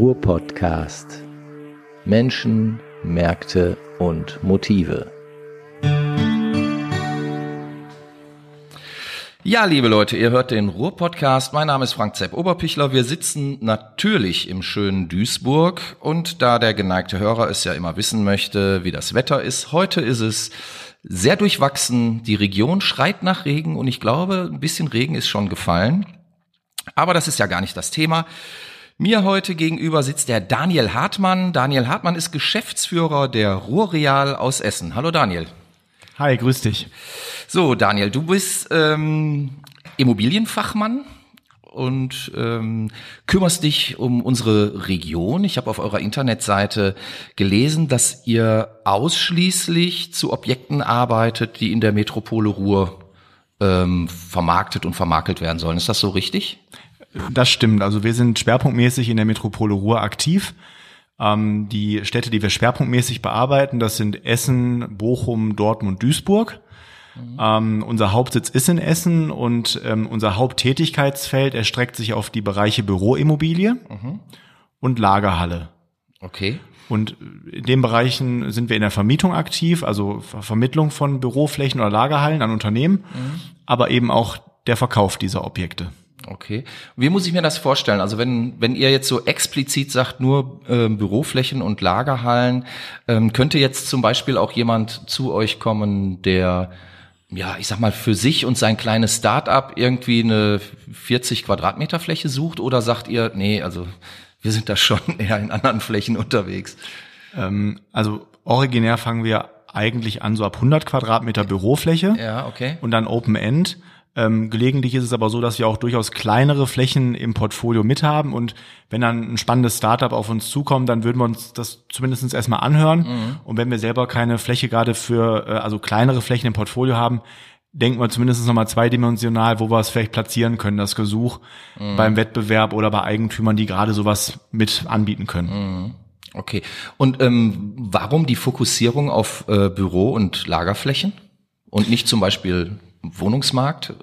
Ruhr-Podcast. Menschen, Märkte und Motive. Ja, liebe Leute, ihr hört den Ruhr-Podcast. Mein Name ist Frank Zepp Oberpichler. Wir sitzen natürlich im schönen Duisburg. Und da der geneigte Hörer es ja immer wissen möchte, wie das Wetter ist, heute ist es sehr durchwachsen. Die Region schreit nach Regen und ich glaube, ein bisschen Regen ist schon gefallen. Aber das ist ja gar nicht das Thema. Mir heute gegenüber sitzt der Daniel Hartmann. Daniel Hartmann ist Geschäftsführer der Ruhrreal aus Essen. Hallo Daniel. Hi, grüß dich. So, Daniel, du bist ähm, Immobilienfachmann und ähm, kümmerst dich um unsere Region. Ich habe auf eurer Internetseite gelesen, dass ihr ausschließlich zu Objekten arbeitet, die in der Metropole Ruhr ähm, vermarktet und vermakelt werden sollen. Ist das so richtig? Das stimmt. Also wir sind schwerpunktmäßig in der Metropole Ruhr aktiv. Ähm, die Städte, die wir schwerpunktmäßig bearbeiten, das sind Essen, Bochum, Dortmund, Duisburg. Mhm. Ähm, unser Hauptsitz ist in Essen und ähm, unser Haupttätigkeitsfeld erstreckt sich auf die Bereiche Büroimmobilie mhm. und Lagerhalle. Okay. Und in den Bereichen sind wir in der Vermietung aktiv, also Vermittlung von Büroflächen oder Lagerhallen an Unternehmen, mhm. aber eben auch der Verkauf dieser Objekte. Okay. Wie muss ich mir das vorstellen? Also wenn, wenn ihr jetzt so explizit sagt, nur äh, Büroflächen und Lagerhallen, ähm, könnte jetzt zum Beispiel auch jemand zu euch kommen, der ja, ich sag mal, für sich und sein kleines Start-up irgendwie eine 40 Quadratmeter Fläche sucht oder sagt ihr, nee, also wir sind da schon eher in anderen Flächen unterwegs? Ähm, also originär fangen wir eigentlich an so ab 100 Quadratmeter Bürofläche. Ja, okay. Und dann Open End. Ähm, gelegentlich ist es aber so, dass wir auch durchaus kleinere Flächen im Portfolio mithaben und wenn dann ein spannendes Startup auf uns zukommt, dann würden wir uns das zumindest erstmal anhören. Mhm. Und wenn wir selber keine Fläche gerade für, äh, also kleinere Flächen im Portfolio haben, denken wir zumindest nochmal zweidimensional, wo wir es vielleicht platzieren können, das Gesuch mhm. beim Wettbewerb oder bei Eigentümern, die gerade sowas mit anbieten können. Mhm. Okay. Und ähm, warum die Fokussierung auf äh, Büro- und Lagerflächen und nicht zum Beispiel Wohnungsmarkt?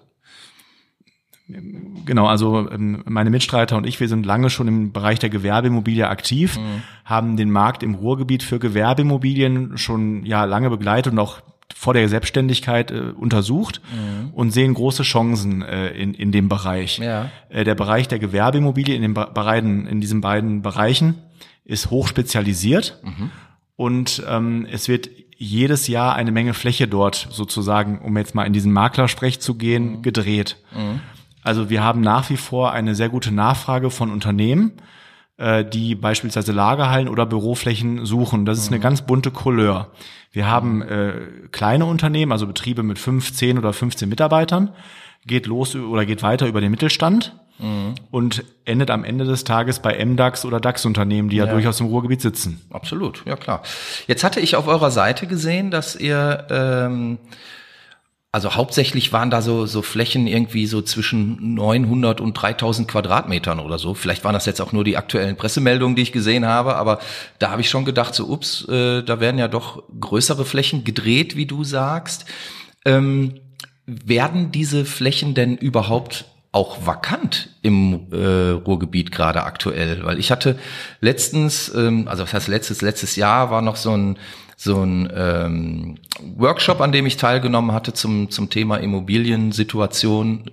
Genau, also ähm, meine Mitstreiter und ich, wir sind lange schon im Bereich der Gewerbeimmobilie aktiv, mhm. haben den Markt im Ruhrgebiet für Gewerbeimmobilien schon ja lange begleitet und auch vor der Selbstständigkeit äh, untersucht mhm. und sehen große Chancen äh, in, in dem Bereich. Ja. Äh, der Bereich der Gewerbeimmobilie in den beiden, in diesen beiden Bereichen ist hochspezialisiert mhm. und ähm, es wird jedes Jahr eine Menge Fläche dort sozusagen, um jetzt mal in diesen Maklersprech zu gehen, mhm. gedreht. Also wir haben nach wie vor eine sehr gute Nachfrage von Unternehmen, äh, die beispielsweise Lagerhallen oder Büroflächen suchen. Das ist eine mhm. ganz bunte Couleur. Wir haben äh, kleine Unternehmen, also Betriebe mit fünf, zehn oder 15 Mitarbeitern, geht los oder geht weiter über den Mittelstand mhm. und endet am Ende des Tages bei MDAX oder DAX-Unternehmen, die ja. ja. durchaus im Ruhrgebiet sitzen. Absolut, ja klar. Jetzt hatte ich auf eurer Seite gesehen, dass ihr ähm, also hauptsächlich waren da so, so Flächen irgendwie so zwischen 900 und 3000 Quadratmetern oder so. Vielleicht waren das jetzt auch nur die aktuellen Pressemeldungen, die ich gesehen habe, aber da habe ich schon gedacht, so ups, äh, da werden ja doch größere Flächen gedreht, wie du sagst. Ähm, werden diese Flächen denn überhaupt auch vakant im äh, Ruhrgebiet gerade aktuell, weil ich hatte letztens, ähm, also das heißt letztes letztes Jahr war noch so ein so ein ähm, Workshop, an dem ich teilgenommen hatte zum zum Thema Immobiliensituation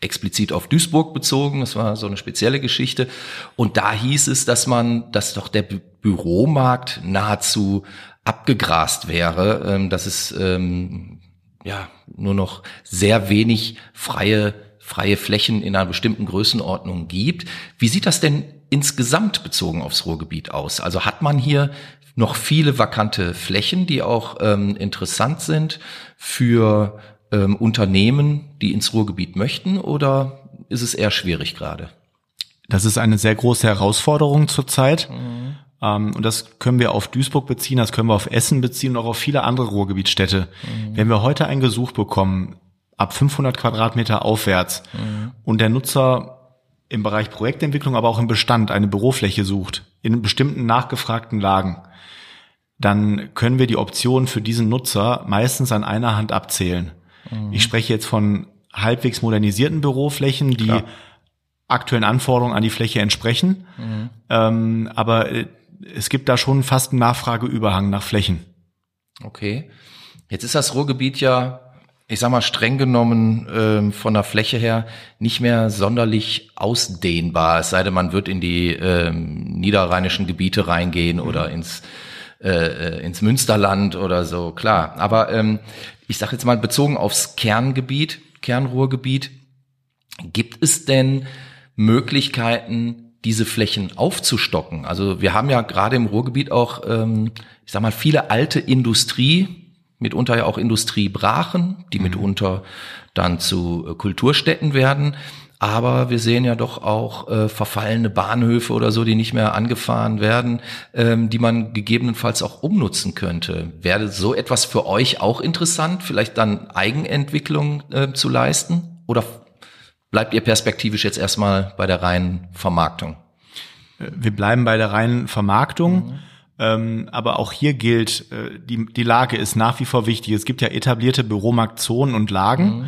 explizit auf Duisburg bezogen. Das war so eine spezielle Geschichte. Und da hieß es, dass man, dass doch der Büromarkt nahezu abgegrast wäre, ähm, dass es ähm, ja nur noch sehr wenig freie freie Flächen in einer bestimmten Größenordnung gibt. Wie sieht das denn insgesamt bezogen aufs Ruhrgebiet aus? Also hat man hier noch viele vakante Flächen, die auch ähm, interessant sind für ähm, Unternehmen, die ins Ruhrgebiet möchten, oder ist es eher schwierig gerade? Das ist eine sehr große Herausforderung zurzeit. Mhm. Ähm, und das können wir auf Duisburg beziehen, das können wir auf Essen beziehen und auch auf viele andere Ruhrgebietstädte. Mhm. Wenn wir heute ein Gesuch bekommen, ab 500 Quadratmeter aufwärts mhm. und der Nutzer im Bereich Projektentwicklung, aber auch im Bestand eine Bürofläche sucht, in bestimmten nachgefragten Lagen, dann können wir die Optionen für diesen Nutzer meistens an einer Hand abzählen. Mhm. Ich spreche jetzt von halbwegs modernisierten Büroflächen, die Klar. aktuellen Anforderungen an die Fläche entsprechen. Mhm. Ähm, aber äh, es gibt da schon fast einen Nachfrageüberhang nach Flächen. Okay. Jetzt ist das Ruhrgebiet ja, ich sag mal streng genommen ähm, von der Fläche her nicht mehr sonderlich ausdehnbar. Es sei denn, man wird in die ähm, niederrheinischen Gebiete reingehen mhm. oder ins äh, äh, ins Münsterland oder so. Klar. Aber ähm, ich sage jetzt mal bezogen aufs Kerngebiet, Kernruhrgebiet, gibt es denn Möglichkeiten, diese Flächen aufzustocken? Also wir haben ja gerade im Ruhrgebiet auch, ähm, ich sag mal, viele alte Industrie, mitunter ja auch Industriebrachen, die mhm. mitunter dann zu äh, Kulturstätten werden. Aber wir sehen ja doch auch äh, verfallene Bahnhöfe oder so, die nicht mehr angefahren werden, ähm, die man gegebenenfalls auch umnutzen könnte. Wäre so etwas für euch auch interessant, vielleicht dann Eigenentwicklung äh, zu leisten? Oder bleibt ihr perspektivisch jetzt erstmal bei der reinen Vermarktung? Wir bleiben bei der reinen Vermarktung. Mhm. Ähm, aber auch hier gilt, äh, die, die Lage ist nach wie vor wichtig. Es gibt ja etablierte Büromarktzonen und Lagen. Mhm.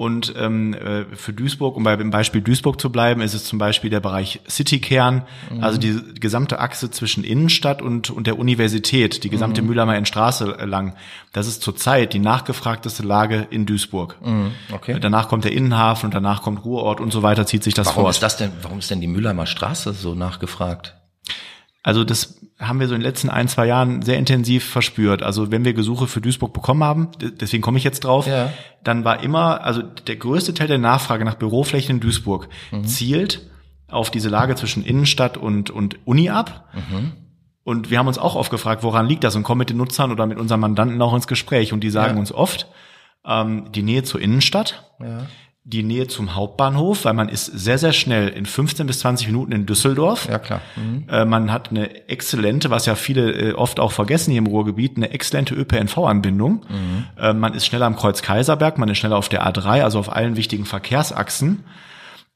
Und ähm, äh, für Duisburg, um bei dem Beispiel Duisburg zu bleiben, ist es zum Beispiel der Bereich Citykern, mhm. also die gesamte Achse zwischen Innenstadt und, und der Universität, die gesamte mhm. Mühlheimer Straße lang. Das ist zurzeit die nachgefragteste Lage in Duisburg. Mhm. Okay. Danach kommt der Innenhafen und danach kommt Ruhrort und so weiter, zieht sich das warum fort. Ist das denn, warum ist denn die Mühlheimer Straße so nachgefragt? Also das haben wir so in den letzten ein, zwei Jahren sehr intensiv verspürt. Also wenn wir Gesuche für Duisburg bekommen haben, deswegen komme ich jetzt drauf, ja. dann war immer, also der größte Teil der Nachfrage nach Büroflächen in Duisburg mhm. zielt auf diese Lage zwischen Innenstadt und, und Uni ab. Mhm. Und wir haben uns auch oft gefragt, woran liegt das und kommen mit den Nutzern oder mit unseren Mandanten auch ins Gespräch. Und die sagen ja. uns oft, ähm, die Nähe zur Innenstadt, ja die Nähe zum Hauptbahnhof, weil man ist sehr, sehr schnell in 15 bis 20 Minuten in Düsseldorf. Ja, klar. Mhm. Äh, man hat eine exzellente, was ja viele äh, oft auch vergessen hier im Ruhrgebiet, eine exzellente ÖPNV-Anbindung. Mhm. Äh, man ist schneller am Kreuz Kaiserberg, man ist schneller auf der A3, also auf allen wichtigen Verkehrsachsen.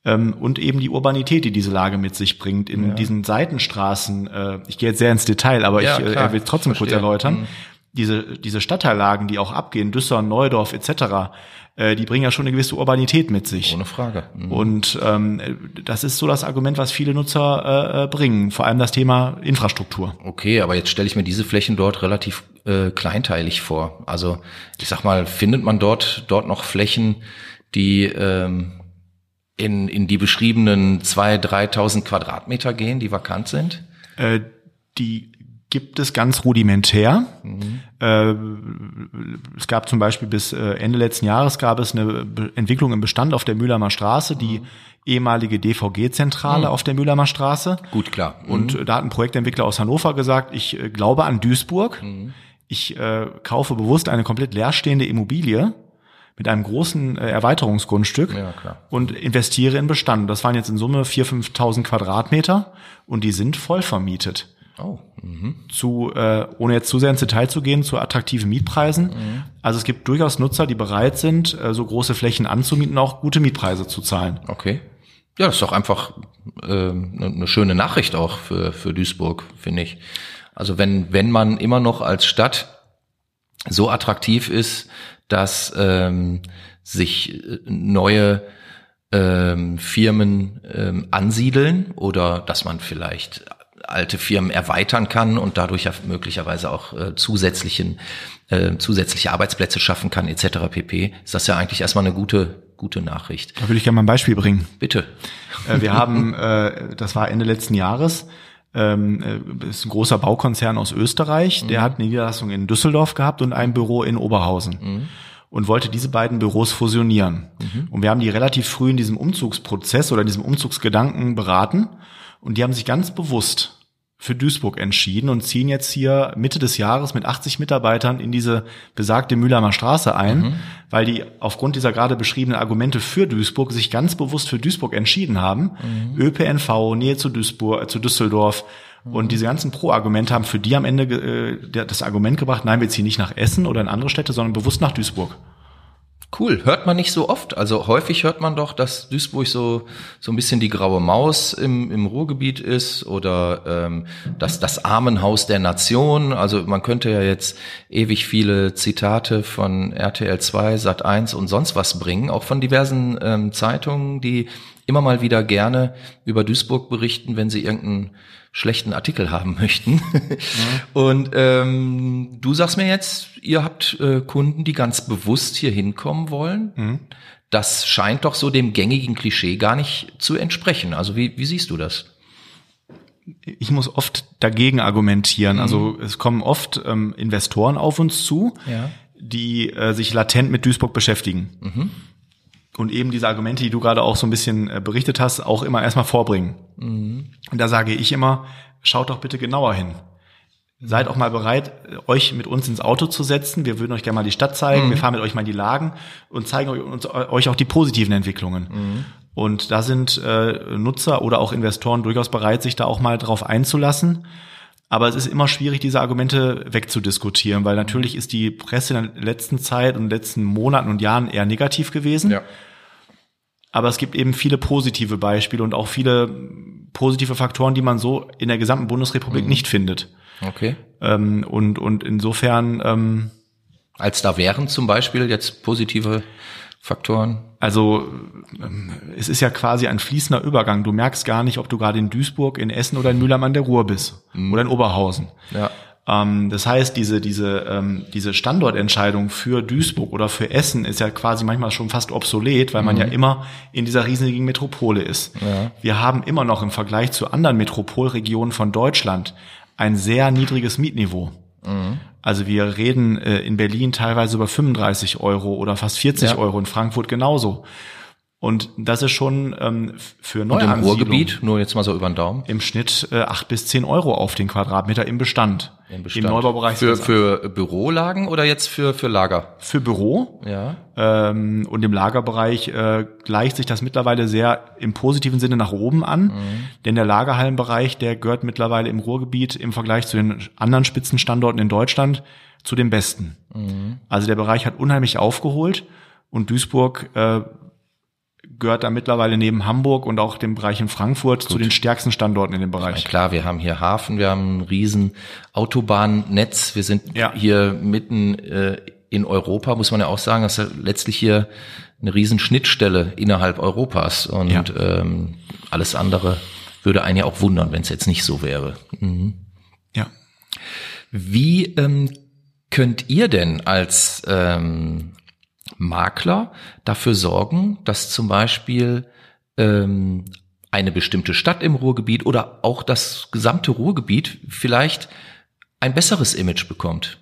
Ähm, und eben die Urbanität, die diese Lage mit sich bringt. In ja. diesen Seitenstraßen, äh, ich gehe jetzt sehr ins Detail, aber ja, ich äh, will trotzdem Verstehe. kurz erläutern. Mhm. Diese, diese Stadtteillagen, die auch abgehen, Düsseldorf, Neudorf etc., äh, die bringen ja schon eine gewisse Urbanität mit sich. Ohne Frage. Mhm. Und ähm, das ist so das Argument, was viele Nutzer äh, äh, bringen, vor allem das Thema Infrastruktur. Okay, aber jetzt stelle ich mir diese Flächen dort relativ äh, kleinteilig vor. Also ich sag mal, findet man dort dort noch Flächen, die ähm, in, in die beschriebenen zwei, 3.000 Quadratmeter gehen, die vakant sind? Äh, die gibt es ganz rudimentär. Mhm. Äh, es gab zum Beispiel bis äh, Ende letzten Jahres gab es eine Entwicklung im Bestand auf der Mühlheimer Straße, die mhm. ehemalige DVG-Zentrale mhm. auf der Mühlheimer Straße. Gut, klar. Und mhm. da hat ein Projektentwickler aus Hannover gesagt, ich äh, glaube an Duisburg. Mhm. Ich äh, kaufe bewusst eine komplett leerstehende Immobilie mit einem großen äh, Erweiterungsgrundstück ja, und investiere in Bestand. Das waren jetzt in Summe 4.000, 5.000 Quadratmeter und die sind voll vermietet. Oh. Mhm. Zu, äh, ohne jetzt zu sehr ins Detail zu gehen, zu attraktiven Mietpreisen. Mhm. Also es gibt durchaus Nutzer, die bereit sind, äh, so große Flächen anzumieten, auch gute Mietpreise zu zahlen. Okay. Ja, das ist doch einfach äh, eine ne schöne Nachricht auch für, für Duisburg, finde ich. Also wenn, wenn man immer noch als Stadt so attraktiv ist, dass ähm, sich äh, neue ähm, Firmen ähm, ansiedeln oder dass man vielleicht alte Firmen erweitern kann und dadurch ja möglicherweise auch äh, zusätzlichen äh, zusätzliche Arbeitsplätze schaffen kann etc. pp. Ist das ja eigentlich erstmal eine gute gute Nachricht. Da würde ich gerne mal ein Beispiel bringen. Bitte. Äh, wir haben, äh, das war Ende letzten Jahres, ähm, äh, ist ein großer Baukonzern aus Österreich, mhm. der hat eine Niederlassung in Düsseldorf gehabt und ein Büro in Oberhausen. Mhm und wollte diese beiden Büros fusionieren. Mhm. Und wir haben die relativ früh in diesem Umzugsprozess oder diesem Umzugsgedanken beraten und die haben sich ganz bewusst für Duisburg entschieden und ziehen jetzt hier Mitte des Jahres mit 80 Mitarbeitern in diese besagte Mühlheimer Straße ein, mhm. weil die aufgrund dieser gerade beschriebenen Argumente für Duisburg sich ganz bewusst für Duisburg entschieden haben. Mhm. ÖPNV, Nähe zu Duisburg, äh, zu Düsseldorf. Und diese ganzen Pro-Argumente haben für die am Ende äh, das Argument gebracht, nein, wir ziehen nicht nach Essen oder in andere Städte, sondern bewusst nach Duisburg. Cool, hört man nicht so oft. Also häufig hört man doch, dass Duisburg so so ein bisschen die graue Maus im, im Ruhrgebiet ist oder ähm, dass das Armenhaus der Nation. Also man könnte ja jetzt ewig viele Zitate von RTL 2, Sat 1 und sonst was bringen, auch von diversen ähm, Zeitungen, die immer mal wieder gerne über Duisburg berichten, wenn sie irgendeinen schlechten Artikel haben möchten. Und ähm, du sagst mir jetzt, ihr habt äh, Kunden, die ganz bewusst hier hinkommen wollen. Das scheint doch so dem gängigen Klischee gar nicht zu entsprechen. Also wie, wie siehst du das? ich muss oft dagegen argumentieren. Also es kommen oft ähm, Investoren auf uns zu, Ja. die äh, sich latent mit Duisburg beschäftigen. Und eben diese Argumente, die du gerade auch so ein bisschen äh, berichtet hast, auch immer erstmal vorbringen. Und da sage ich immer, schaut doch bitte genauer hin. Seid auch mal bereit, äh, euch mit uns ins Auto zu setzen. Wir würden euch gerne mal die Stadt zeigen. Wir fahren mit euch mal in die Lagen und zeigen euch, auch die positiven Entwicklungen. Und da sind äh, Nutzer oder auch Investoren durchaus bereit, sich da auch mal drauf einzulassen. Aber es ist immer schwierig, diese Argumente wegzudiskutieren, weil natürlich ist die Presse in der letzten Zeit und in den letzten Monaten und Jahren eher negativ gewesen. Aber es gibt eben viele positive Beispiele und auch viele positive Faktoren, die man so in der gesamten Bundesrepublik nicht findet. Okay. Ähm, und, und insofern, ähm, Als da wären zum Beispiel jetzt positive Faktoren. also ähm, es ist ja quasi ein fließender Übergang. Du merkst gar nicht, ob du gerade in Duisburg, in Essen oder in Mülheim an der Ruhr bist oder in Oberhausen. Ja. Ähm, das heißt, diese, diese, ähm, diese Standortentscheidung für Duisburg oder für Essen ist ja quasi manchmal schon fast obsolet, weil man ja immer in dieser riesigen Metropole ist. Ja. Wir haben immer noch im Vergleich zu anderen Metropolregionen von Deutschland ein sehr niedriges Mietniveau. Also wir reden äh, in Berlin teilweise über 35 Euro oder fast 40 Ja. Euro, in Frankfurt genauso. Und das ist schon ähm, für Und im Ruhrgebiet, nur jetzt mal so über den Daumen. im Schnitt äh, 8 bis 10 Euro auf den Quadratmeter im Bestand. Im, Bestand. Neubaubereich Für, für Bürolagen oder jetzt für, für Lager? für Büro Ja. ähm, und im Lagerbereich äh, gleicht sich das mittlerweile sehr im positiven Sinne nach oben an, denn der Lagerhallenbereich, der gehört mittlerweile im Ruhrgebiet im Vergleich zu den anderen Spitzenstandorten in Deutschland zu den besten. Also der Bereich hat unheimlich aufgeholt und Duisburg äh, gehört da mittlerweile neben Hamburg und auch dem Bereich in Frankfurt zu den stärksten Standorten in dem Bereich. klar, wir haben hier Hafen, wir haben ein riesen Autobahnnetz, wir sind Ja. hier mitten äh, in Europa, muss man ja auch sagen, das ist ja letztlich hier eine riesen Schnittstelle innerhalb Europas und Ja. ähm, alles andere würde einen ja auch wundern, wenn es jetzt nicht so wäre. Mhm. Ja. Wie ähm, könnt ihr denn als ähm, Makler dafür sorgen, dass zum Beispiel ähm, eine bestimmte Stadt im Ruhrgebiet oder auch das gesamte Ruhrgebiet vielleicht ein besseres Image bekommt?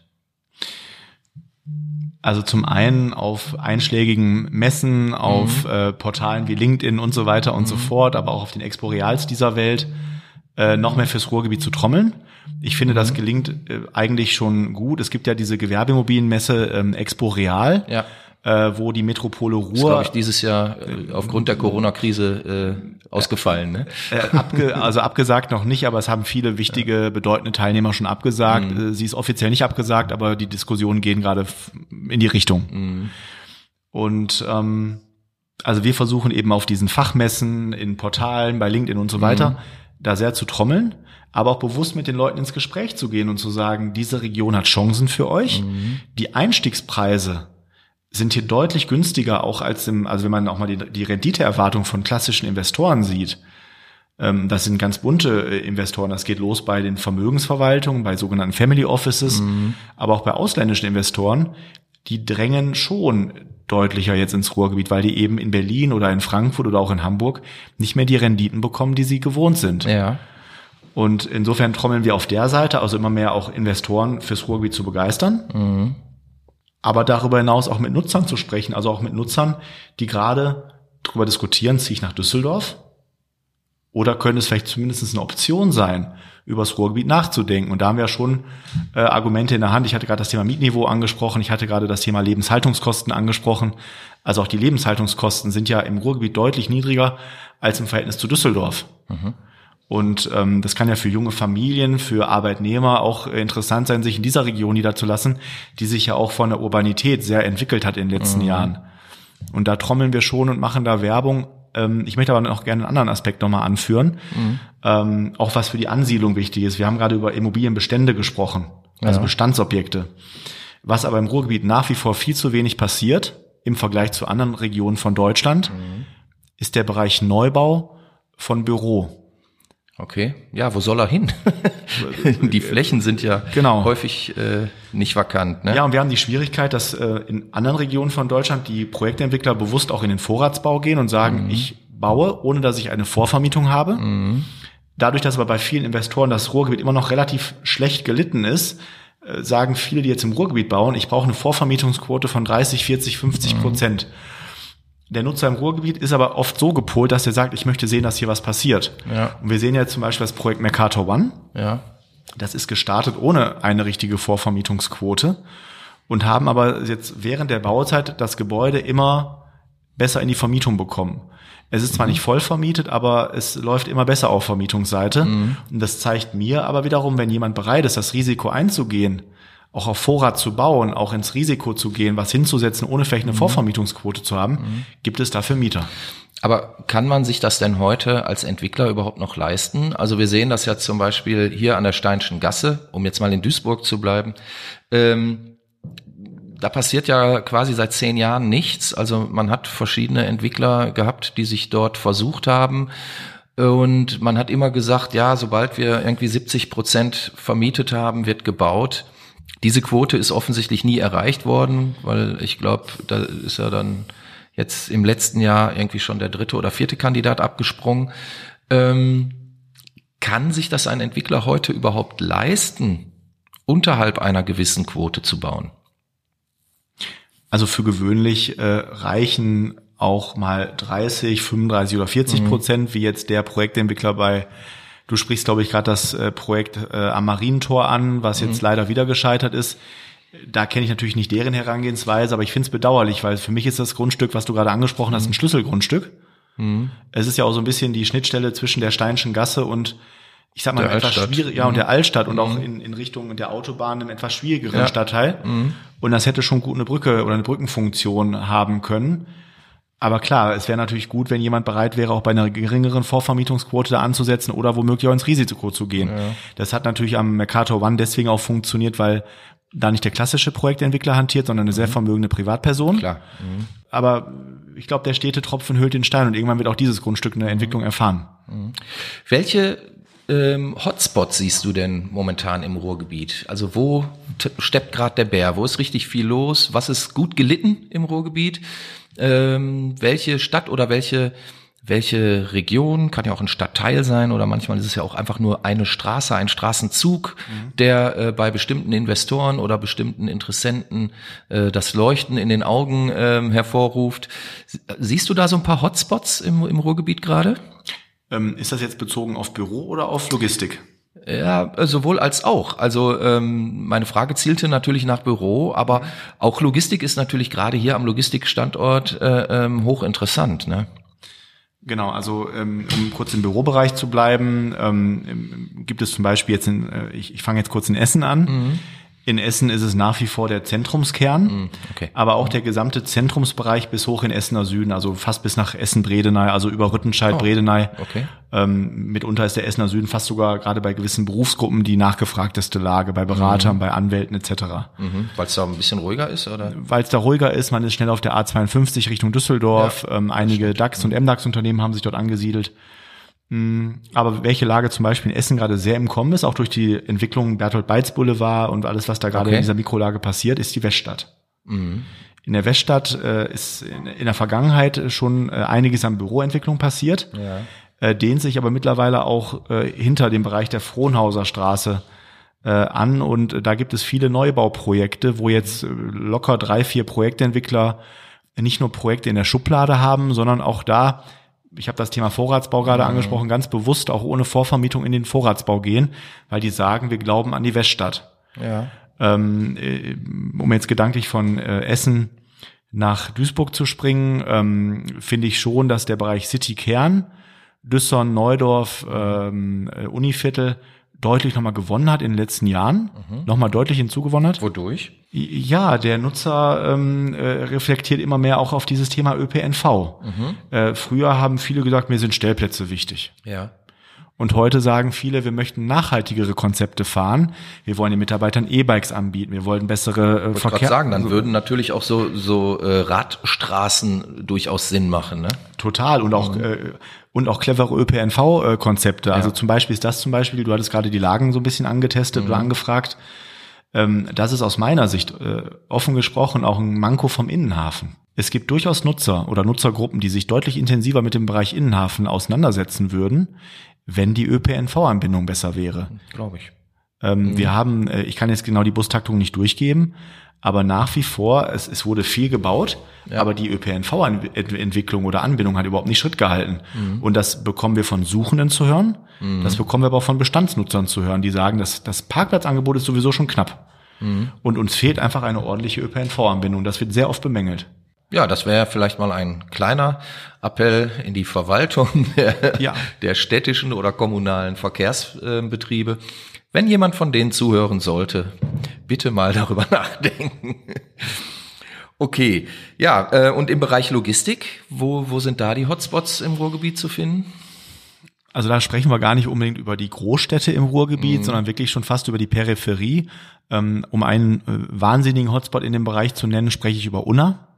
Also zum einen auf einschlägigen Messen, auf äh, Portalen wie LinkedIn und so weiter und so fort, aber auch auf den Exporeals dieser Welt äh, noch mehr fürs Ruhrgebiet zu trommeln. Ich finde, das gelingt äh, eigentlich schon gut. Es gibt ja diese Gewerbeimmobilienmesse ähm, Expo Real, Ja. Äh, wo die Metropole Ist, Ruhr glaube ich, dieses Jahr äh, aufgrund der Corona-Krise äh, ausgefallen. Ne? Äh, abge, also abgesagt noch nicht, aber es haben viele wichtige, bedeutende Teilnehmer schon abgesagt. Äh, Sie ist offiziell nicht abgesagt, aber die Diskussionen gehen gerade in die Richtung. Und ähm, also wir versuchen eben auf diesen Fachmessen, in Portalen, bei LinkedIn und so weiter, da sehr zu trommeln, aber auch bewusst mit den Leuten ins Gespräch zu gehen und zu sagen, diese Region hat Chancen für euch. Die Einstiegspreise sind hier deutlich günstiger auch als im, also wenn man auch mal die, die Renditeerwartung von klassischen Investoren sieht. Ähm, das sind ganz bunte äh, Investoren. Das geht los bei den Vermögensverwaltungen, bei sogenannten Family Offices, aber auch bei ausländischen Investoren. Die drängen schon deutlicher jetzt ins Ruhrgebiet, weil die eben in Berlin oder in Frankfurt oder auch in Hamburg nicht mehr die Renditen bekommen, die sie gewohnt sind. Ja. Und insofern trommeln wir auf der Seite, also immer mehr auch Investoren fürs Ruhrgebiet zu begeistern. Aber darüber hinaus auch mit Nutzern zu sprechen, also auch mit Nutzern, die gerade darüber diskutieren, ziehe ich nach Düsseldorf? Oder könnte es vielleicht zumindest eine Option sein, über das Ruhrgebiet nachzudenken? Und da haben wir ja schon äh, Argumente in der Hand. Ich hatte gerade das Thema Mietniveau angesprochen, ich hatte gerade das Thema Lebenshaltungskosten angesprochen. Also auch die Lebenshaltungskosten sind ja im Ruhrgebiet deutlich niedriger als im Verhältnis zu Düsseldorf. Und ähm, das kann ja für junge Familien, für Arbeitnehmer auch interessant sein, sich in dieser Region niederzulassen, die sich ja auch von der Urbanität sehr entwickelt hat in den letzten Jahren. Und da trommeln wir schon und machen da Werbung. Ähm, ich möchte aber noch gerne einen anderen Aspekt nochmal anführen, ähm, auch was für die Ansiedlung wichtig ist. Wir haben gerade über Immobilienbestände gesprochen, also Ja. Bestandsobjekte. Was aber im Ruhrgebiet nach wie vor viel zu wenig passiert im Vergleich zu anderen Regionen von Deutschland, ist der Bereich Neubau von Büro. Okay, ja, wo soll er hin? die Flächen sind ja Genau. häufig äh, nicht vakant. Ne? Ja, und wir haben die Schwierigkeit, dass äh, in anderen Regionen von Deutschland die Projektentwickler bewusst auch in den Vorratsbau gehen und sagen, ich baue, ohne dass ich eine Vorvermietung habe. Dadurch, dass aber bei vielen Investoren das Ruhrgebiet immer noch relativ schlecht gelitten ist, äh, sagen viele, die jetzt im Ruhrgebiet bauen, ich brauche eine Vorvermietungsquote von 30, 40, 50 Prozent. Der Nutzer im Ruhrgebiet ist aber oft so gepolt, dass er sagt, ich möchte sehen, dass hier was passiert. Ja. Und wir sehen jetzt zum Beispiel das Projekt Mercator One. ja. Das ist gestartet ohne eine richtige Vorvermietungsquote und haben aber jetzt während der Bauzeit das Gebäude immer besser in die Vermietung bekommen. Es ist zwar nicht voll vermietet, aber es läuft immer besser auf Vermietungsseite. Und das zeigt mir aber wiederum, wenn jemand bereit ist, das Risiko einzugehen, auch auf Vorrat zu bauen, auch ins Risiko zu gehen, was hinzusetzen, ohne vielleicht eine Vorvermietungsquote zu haben, gibt es dafür Mieter. Aber kann man sich das denn heute als Entwickler überhaupt noch leisten? Also wir sehen das ja zum Beispiel hier an der Steinschen Gasse, um jetzt mal in Duisburg zu bleiben. Ähm, da passiert ja quasi seit zehn Jahren nichts. Also man hat verschiedene Entwickler gehabt, die sich dort versucht haben. Und man hat immer gesagt, ja, sobald wir irgendwie 70 Prozent vermietet haben, wird gebaut. Diese Quote ist offensichtlich nie erreicht worden, weil ich glaube, da ist ja dann jetzt im letzten Jahr irgendwie schon der dritte oder vierte Kandidat abgesprungen. Ähm, kann sich das ein Entwickler heute überhaupt leisten, unterhalb einer gewissen Quote zu bauen? Also für gewöhnlich äh, reichen auch mal 30, 35 oder 40 Prozent, wie jetzt der Projektentwickler bei, du sprichst, glaube ich, gerade das äh, Projekt äh, am Marientor an, was jetzt leider wieder gescheitert ist. Da kenne ich natürlich nicht deren Herangehensweise, aber ich finde es bedauerlich, weil für mich ist das Grundstück, was du gerade angesprochen hast, ein Schlüsselgrundstück. Es ist ja auch so ein bisschen die Schnittstelle zwischen der Steinschen Gasse und ich sag mal, Der etwas schwierig, ja, und der Altstadt und auch in, in Richtung der Autobahn einem etwas schwierigeren Ja. Stadtteil. Und das hätte schon gut eine Brücke oder eine Brückenfunktion haben können. Aber klar, es wäre natürlich gut, wenn jemand bereit wäre, auch bei einer geringeren Vorvermietungsquote da anzusetzen oder womöglich auch ins Risiko zu gehen. Das hat natürlich am Mercator One deswegen auch funktioniert, weil da nicht der klassische Projektentwickler hantiert, sondern eine sehr vermögende Privatperson. Klar. Aber ich glaube, der stete Tropfen hüllt den Stein und irgendwann wird auch dieses Grundstück eine Entwicklung erfahren. Welche ähm, Hotspots siehst du denn momentan im Ruhrgebiet? Also wo steppt gerade der Bär? Wo ist richtig viel los? Was ist gut gelitten im Ruhrgebiet? Ähm, welche Stadt oder welche welche Region, kann ja auch ein Stadtteil sein oder manchmal ist es ja auch einfach nur eine Straße, ein Straßenzug, der äh, bei bestimmten Investoren oder bestimmten Interessenten äh, das Leuchten in den Augen ähm, hervorruft. Sie- Siehst du da so ein paar Hotspots im, im Ruhrgebiet gerade? Ähm, ist das jetzt bezogen auf Büro oder auf Logistik? Ja, äh, sowohl als auch. Also ähm, meine Frage zielte natürlich nach Büro, aber auch Logistik ist natürlich gerade hier am Logistikstandort äh, ähm, hochinteressant. Ne? Genau, also ähm, um kurz im Bürobereich zu bleiben, ähm, gibt es zum Beispiel jetzt, in, äh, ich, ich fange jetzt kurz in Essen an. In Essen ist es nach wie vor der Zentrumskern, okay. aber auch der gesamte Zentrumsbereich bis hoch in Essener Süden, also fast bis nach Essen-Bredeney, also über Rüttenscheid, Oh, Bredeney. okay. Ähm, mitunter ist der Essener Süden fast sogar gerade bei gewissen Berufsgruppen die nachgefragteste Lage, bei Beratern, bei Anwälten etc. Mhm. Weil es da ein bisschen ruhiger ist, oder? Weil es da ruhiger ist, man ist schnell auf der A52 Richtung Düsseldorf. Ja, ähm, einige DAX- und MDAX-Unternehmen haben sich dort angesiedelt. Mm, Aber welche Lage zum Beispiel in Essen gerade sehr im Kommen ist, auch durch die Entwicklung Bertolt Beitz Boulevard und alles, was da gerade Okay. in dieser Mikrolage passiert, ist die Weststadt. Mhm. In der Weststadt äh, ist in, in der Vergangenheit schon äh, einiges an Büroentwicklung passiert, Ja. äh, dehnt sich aber mittlerweile auch äh, hinter dem Bereich der Frohnhauser Straße äh, an und äh, da gibt es viele Neubauprojekte, wo jetzt locker drei, vier Projektentwickler nicht nur Projekte in der Schublade haben, sondern auch da, ich habe das Thema Vorratsbau gerade angesprochen, ganz bewusst auch ohne Vorvermietung in den Vorratsbau gehen, weil die sagen, wir glauben an die Weststadt. Ja. Ähm, äh, um jetzt gedanklich von äh, Essen nach Duisburg zu springen, ähm, finde ich schon, dass der Bereich City Kern, Düssern, Neudorf, ähm, äh, Univiertel deutlich nochmal gewonnen hat in den letzten Jahren, nochmal deutlich hinzugewonnen hat. Wodurch? Ja, der Nutzer ähm, äh, reflektiert immer mehr auch auf dieses Thema ÖPNV. Äh, früher haben viele gesagt, mir sind Stellplätze wichtig. Ja. Und heute sagen viele, wir möchten nachhaltigere Konzepte fahren. Wir wollen den Mitarbeitern E-Bikes anbieten. Wir wollen bessere äh, Ich wollte gerade sagen, dann würden natürlich auch so, so äh, Radstraßen durchaus Sinn machen. Ne? Total und auch äh, und auch clevere ÖPNV-Konzepte. Also zum Beispiel ist das zum Beispiel, du hattest gerade die Lagen so ein bisschen angetestet oder angefragt. Ähm, das ist aus meiner Sicht äh, offen gesprochen auch ein Manko vom Innenhafen. Es gibt durchaus Nutzer oder Nutzergruppen, die sich deutlich intensiver mit dem Bereich Innenhafen auseinandersetzen würden, wenn die ÖPNV-Anbindung besser wäre. Glaube ich. Ähm, Wir haben, äh, ich kann jetzt genau die Bustaktung nicht durchgeben, aber nach wie vor, es, es wurde viel gebaut, aber die ÖPNV-Entwicklung oder Anbindung hat überhaupt nicht Schritt gehalten. Und das bekommen wir von Suchenden zu hören, das bekommen wir aber auch von Bestandsnutzern zu hören, die sagen, dass das Parkplatzangebot ist sowieso schon knapp. Und uns fehlt einfach eine ordentliche ÖPNV-Anbindung. Das wird sehr oft bemängelt. Ja, das wäre vielleicht mal ein kleiner Appell in die Verwaltung der, Ja. der städtischen oder kommunalen Verkehrsbetriebe. Wenn jemand von denen zuhören sollte, bitte mal darüber nachdenken. Okay, ja, äh, und im Bereich Logistik, wo, wo sind da die Hotspots im Ruhrgebiet zu finden? Also da sprechen wir gar nicht unbedingt über die Großstädte im Ruhrgebiet, sondern wirklich schon fast über die Peripherie. Ähm, um einen äh, wahnsinnigen Hotspot in dem Bereich zu nennen, spreche ich über Unna.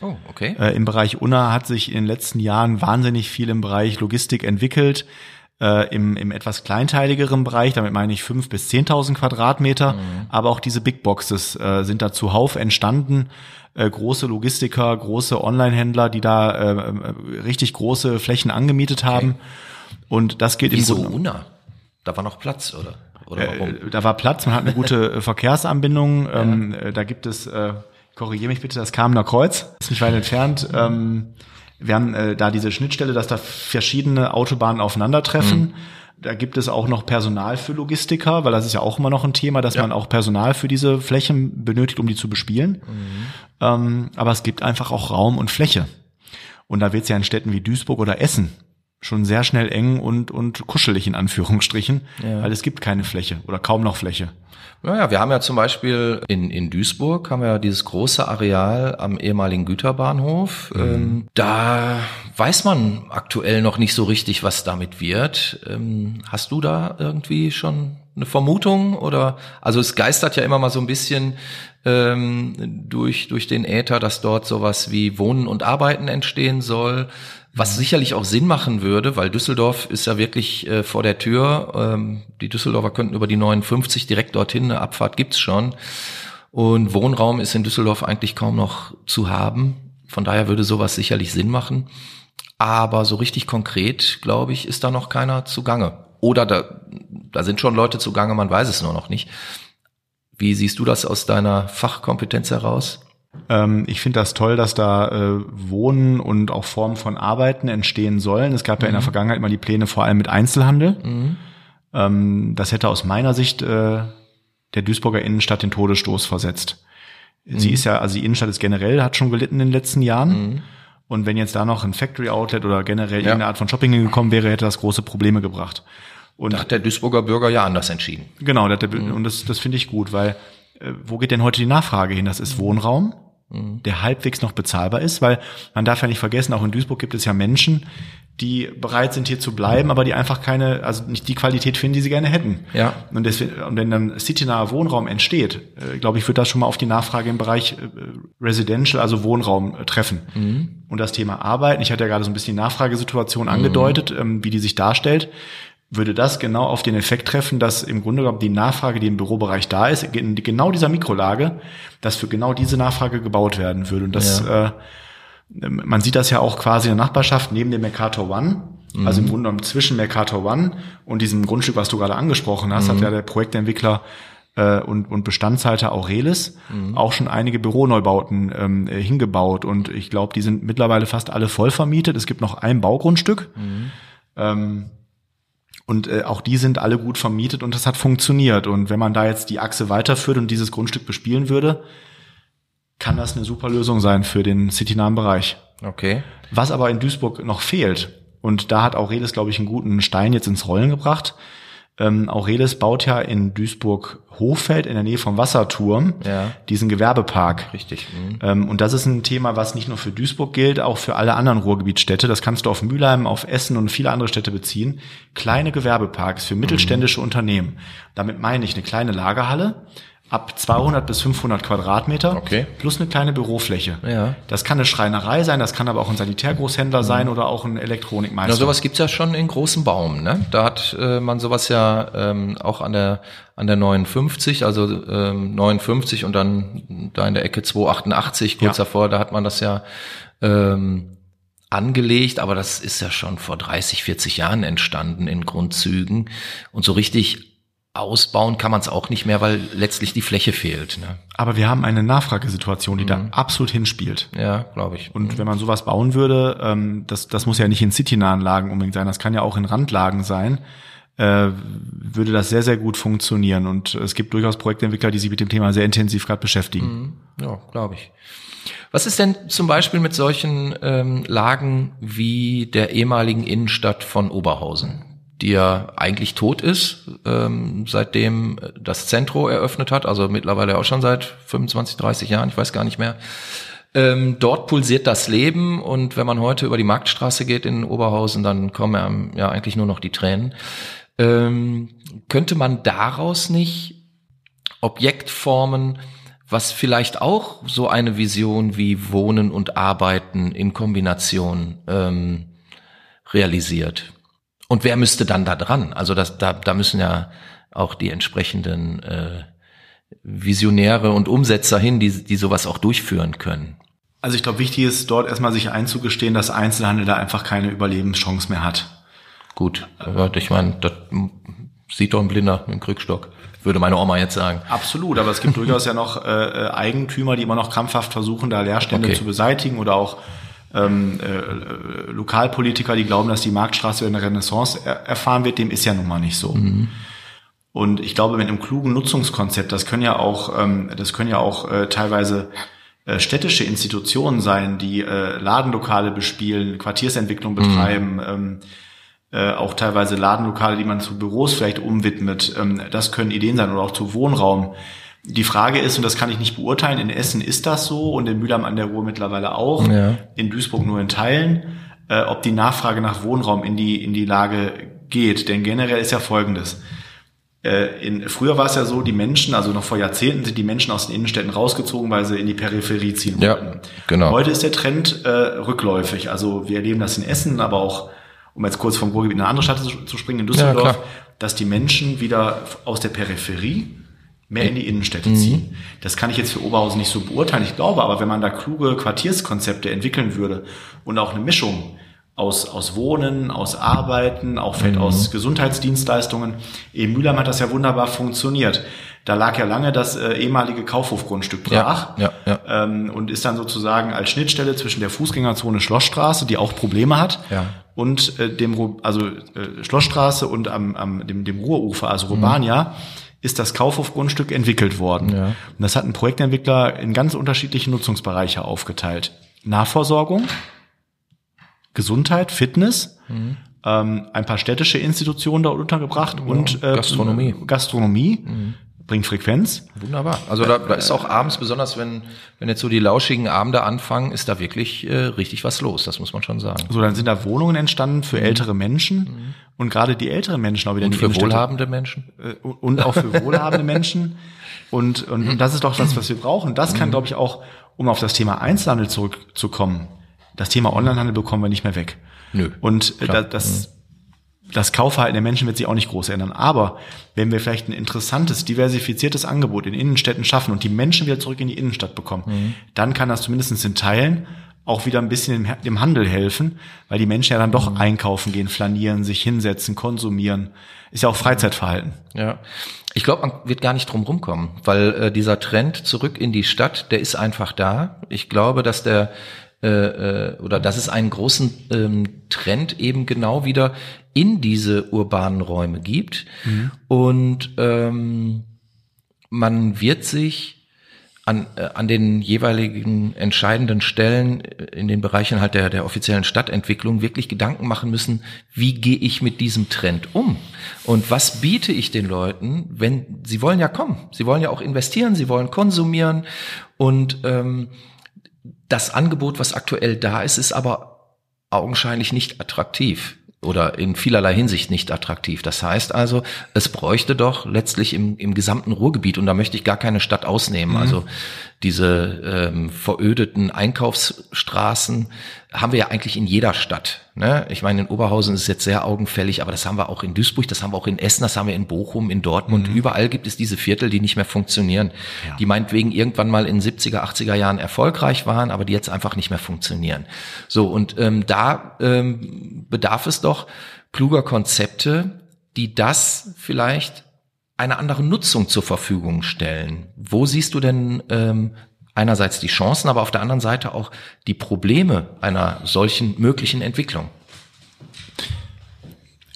Oh, okay. Äh, Im Bereich Unna hat sich in den letzten Jahren wahnsinnig viel im Bereich Logistik entwickelt. Äh, im, Im etwas kleinteiligeren Bereich, damit meine ich 5.000 bis 10.000 Quadratmeter. Aber auch diese Big Boxes äh, sind da zuhauf entstanden. Äh, große Logistiker, große Online-Händler, die da äh, richtig große Flächen angemietet haben. Und das geht Wieso im Grunde. Unna? Da war noch Platz, oder? Oder warum? Äh, da war Platz, man hat eine gute äh, Verkehrsanbindung. Ähm, äh, da gibt es, korrigiere mich bitte, das Kamener Kreuz, ist nicht weit entfernt. Ähm, wir haben äh, da diese Schnittstelle, dass da verschiedene Autobahnen aufeinandertreffen. Da gibt es auch noch Personal für Logistiker, weil das ist ja auch immer noch ein Thema, dass man auch Personal für diese Flächen benötigt, um die zu bespielen. Ähm, aber es gibt einfach auch Raum und Fläche. Und da wird es ja in Städten wie Duisburg oder Essen schon sehr schnell eng und, und kuschelig in Anführungsstrichen, weil es gibt keine Fläche oder kaum noch Fläche. Naja, wir haben ja zum Beispiel in, in Duisburg haben wir ja dieses große Areal am ehemaligen Güterbahnhof. Ähm, da weiß man aktuell noch nicht so richtig, was damit wird. Ähm, hast du da irgendwie schon eine Vermutung oder also es geistert ja immer mal so ein bisschen ähm, durch durch den Äther, dass dort sowas wie Wohnen und Arbeiten entstehen soll. Was sicherlich auch Sinn machen würde, weil Düsseldorf ist ja wirklich äh, vor der Tür. Ähm, die Düsseldorfer könnten über die 59 direkt dorthin, eine Abfahrt gibt's schon. Und Wohnraum ist in Düsseldorf eigentlich kaum noch zu haben. Von daher würde sowas sicherlich Sinn machen. Aber so richtig konkret, glaube ich, ist da noch keiner zugange. Oder da, da sind schon Leute zugange, man weiß es nur noch nicht. Wie siehst du das aus deiner Fachkompetenz heraus? Ähm, ich finde das toll, dass da äh, Wohnen und auch Formen von Arbeiten entstehen sollen. Es gab ja in der Vergangenheit mal die Pläne vor allem mit Einzelhandel. Ähm, das hätte aus meiner Sicht äh, der Duisburger Innenstadt den Todesstoß versetzt. Sie ist ja, also die Innenstadt ist generell, hat schon gelitten in den letzten Jahren. Und wenn jetzt da noch ein Factory Outlet oder generell irgendeine Art von Shopping hingekommen wäre, hätte das große Probleme gebracht. Und Da hat der Duisburger Bürger ja anders entschieden. Genau, das, und das, das finde ich gut, weil wo geht denn heute die Nachfrage hin? Das ist Wohnraum, der halbwegs noch bezahlbar ist, weil man darf ja nicht vergessen, auch in Duisburg gibt es ja Menschen, die bereit sind hier zu bleiben, aber die einfach keine, also nicht die Qualität finden, die sie gerne hätten. Ja. Und, deswegen, und wenn dann citynaher Wohnraum entsteht, äh, glaube ich, wird das schon mal auf die Nachfrage im Bereich äh, Residential, also Wohnraum äh, treffen. Und das Thema Arbeiten, ich hatte ja gerade so ein bisschen die Nachfragesituation angedeutet, ähm, wie die sich darstellt würde das genau auf den Effekt treffen, dass im Grunde genommen die Nachfrage, die im Bürobereich da ist, in genau dieser Mikrolage, dass für genau diese Nachfrage gebaut werden würde. Und das, äh, man sieht das ja auch quasi in der Nachbarschaft neben dem Mercator One, also im Grunde genommen zwischen Mercator One und diesem Grundstück, was du gerade angesprochen hast, hat ja der Projektentwickler äh, und, und Bestandshalter Aurelis auch schon einige Büroneubauten ähm, äh, hingebaut. Und ich glaube, die sind mittlerweile fast alle voll vermietet. Es gibt noch ein Baugrundstück. Ähm, und äh, auch die sind alle gut vermietet und das hat funktioniert. Und wenn man da jetzt die Achse weiterführt und dieses Grundstück bespielen würde, kann das eine super Lösung sein für den citynahen Bereich. Okay. Was aber in Duisburg noch fehlt, und da hat Aurelis, glaube ich, einen guten Stein jetzt ins Rollen gebracht, ähm, Aurelis baut ja in Duisburg Hochfeld in der Nähe vom Wasserturm Ja. diesen Gewerbepark. Richtig. Mhm. Ähm, und das ist ein Thema, was nicht nur für Duisburg gilt, auch für alle anderen Ruhrgebietsstädte. Das kannst du auf Mülheim, auf Essen und viele andere Städte beziehen. Kleine Gewerbeparks für mittelständische Unternehmen. Damit meine ich eine kleine Lagerhalle ab 200 bis 500 Quadratmeter Okay. plus eine kleine Bürofläche. Ja. Das kann eine Schreinerei sein, das kann aber auch ein Sanitärgroßhändler sein oder auch ein Elektronikmeister. Na, sowas gibt's ja schon in großen Baum, ne? Da hat äh, man sowas ja ähm, auch an der an der 59, also ähm, 59 und dann da in der Ecke 288 kurz Ja. davor, da hat man das ja ähm, angelegt, aber das ist ja schon vor 30, 40 Jahren entstanden in Grundzügen und so richtig ausbauen kann man es auch nicht mehr, weil letztlich die Fläche fehlt. Ne? aber wir haben eine Nachfragesituation, die Mhm. da absolut hinspielt. Ja, glaube ich. Und wenn man sowas bauen würde, ähm, das, das muss ja nicht in citynahen Lagen unbedingt sein, das kann ja auch in Randlagen sein, äh, würde das sehr, sehr gut funktionieren. Und es gibt durchaus Projektentwickler, die sich mit dem Thema sehr intensiv gerade beschäftigen. Ja, glaube ich. Was ist denn zum Beispiel mit solchen ähm, Lagen wie der ehemaligen Innenstadt von Oberhausen, die ja eigentlich tot ist, ähm, seitdem das Zentro eröffnet hat, also mittlerweile auch schon seit 25, 30 Jahren, ich weiß gar nicht mehr. Ähm, dort pulsiert das Leben und wenn man heute über die Marktstraße geht in Oberhausen, dann kommen einem ja eigentlich nur noch die Tränen. Ähm, könnte man daraus nicht Objekt formen, was vielleicht auch so eine Vision wie Wohnen und Arbeiten in Kombination ähm, realisiert. Und wer müsste dann da dran? Also das, da, da müssen ja auch die entsprechenden äh, Visionäre und Umsetzer hin, die, die sowas auch durchführen können. Also ich glaube, wichtig ist dort erstmal sich einzugestehen, dass Einzelhandel da einfach keine Überlebenschance mehr hat. Gut, aber ich meine, das sieht doch ein Blinder mit dem Krückstock, würde meine Oma jetzt sagen. Absolut, aber es gibt durchaus ja noch äh, äh, Eigentümer, die immer noch krampfhaft versuchen, da Leerstände Okay. zu beseitigen oder auch ähm, äh, Lokalpolitiker, die glauben, dass die Marktstraße eine Renaissance er erfahren wird, dem ist ja nun mal nicht so. Und ich glaube, mit einem klugen Nutzungskonzept, das können ja auch, ähm, das können ja auch äh, teilweise äh, städtische Institutionen sein, die äh, Ladenlokale bespielen, Quartiersentwicklung betreiben, ähm, äh, auch teilweise Ladenlokale, die man zu Büros vielleicht umwidmet. Ähm, das können Ideen sein oder auch zu Wohnraum. Die Frage ist, und das kann ich nicht beurteilen, in Essen ist das so und in Mülheim an der Ruhr mittlerweile auch, Ja. in Duisburg nur in Teilen, äh, ob die Nachfrage nach Wohnraum in die, in die Lage geht. Denn generell ist ja Folgendes. Äh, in, früher war es ja so, die Menschen, also noch vor Jahrzehnten sind die Menschen aus den Innenstädten rausgezogen, weil sie in die Peripherie ziehen Ja, wollten. genau. Heute ist der Trend äh, rückläufig. Also wir erleben das in Essen, aber auch, um jetzt kurz vom Ruhrgebiet in eine andere Stadt zu, zu springen, in Düsseldorf, Ja, dass die Menschen wieder aus der Peripherie mehr in die Mhm. Innenstädte ziehen. Das kann ich jetzt für Oberhausen nicht so beurteilen. Ich glaube aber, wenn man da kluge Quartierskonzepte entwickeln würde und auch eine Mischung aus, aus Wohnen, aus Arbeiten, auch vielleicht Mhm. aus Gesundheitsdienstleistungen. In Mülheim hat das ja wunderbar funktioniert. Da lag ja lange das äh, ehemalige Kaufhofgrundstück brach Ja, ja, ähm, und ist dann sozusagen als Schnittstelle zwischen der Fußgängerzone Schlossstraße, die auch Probleme hat, Ja. und äh, dem also äh, Schlossstraße und am, am dem, dem Ruhrufer, also Urbania, ist das Kaufhofgrundstück entwickelt worden. Ja. Und das hat ein Projektentwickler in ganz unterschiedliche Nutzungsbereiche aufgeteilt. Nahversorgung, Gesundheit, Fitness, ähm, ein paar städtische Institutionen da untergebracht und äh, Gastronomie. Gastronomie bringt Frequenz. Wunderbar. Also da, da ist auch abends, besonders wenn, wenn jetzt so die lauschigen Abende anfangen, ist da wirklich äh, richtig was los, das muss man schon sagen. So, dann sind da Wohnungen entstanden für ältere Menschen und gerade die älteren Menschen auch wieder Und in die für Innenstädte- wohlhabende Menschen? äh, und auch für wohlhabende Menschen. Und, und, und das ist doch das, was wir brauchen. Das kann, glaube ich, auch, um auf das Thema Einzelhandel zurückzukommen, das Thema Onlinehandel bekommen wir nicht mehr weg. Nö, Und äh, das, das Kaufverhalten der Menschen wird sich auch nicht groß ändern. Aber wenn wir vielleicht ein interessantes, diversifiziertes Angebot in Innenstädten schaffen und die Menschen wieder zurück in die Innenstadt bekommen, dann kann das zumindest in Teilen auch wieder ein bisschen dem, dem Handel helfen, weil die Menschen ja dann doch einkaufen gehen, flanieren, sich hinsetzen, konsumieren. Ist ja auch Freizeitverhalten. Ja. Ich glaube, man wird gar nicht drum rumkommen, weil äh, dieser Trend zurück in die Stadt, der ist einfach da. Ich glaube, dass der äh, äh, oder dass es einen großen ähm, Trend eben genau wieder in diese urbanen Räume gibt. Und ähm, man wird sich an, äh, an den jeweiligen entscheidenden Stellen in den Bereichen halt der, der offiziellen Stadtentwicklung wirklich Gedanken machen müssen, wie gehe ich mit diesem Trend um? Und was biete ich den Leuten, wenn sie wollen ja kommen, sie wollen ja auch investieren, sie wollen konsumieren und ähm, das Angebot, was aktuell da ist, ist aber augenscheinlich nicht attraktiv oder in vielerlei Hinsicht nicht attraktiv. Das heißt also, es bräuchte doch letztlich im, im gesamten Ruhrgebiet, und da möchte ich gar keine Stadt ausnehmen, mhm. also diese ähm, verödeten Einkaufsstraßen haben wir ja eigentlich in jeder Stadt. Ne? Ich meine, in Oberhausen ist es jetzt sehr augenfällig, aber das haben wir auch in Duisburg, das haben wir auch in Essen, das haben wir in Bochum, in Dortmund. Mhm. Überall gibt es diese Viertel, die nicht mehr funktionieren, ja. die meinetwegen irgendwann mal in 70er, 80er Jahren erfolgreich waren, aber die jetzt einfach nicht mehr funktionieren. So, und ähm, da ähm, bedarf es doch kluger Konzepte, die das vielleicht einer anderen Nutzung zur Verfügung stellen. Wo siehst du denn ähm, einerseits die Chancen, aber auf der anderen Seite auch die Probleme einer solchen möglichen Entwicklung?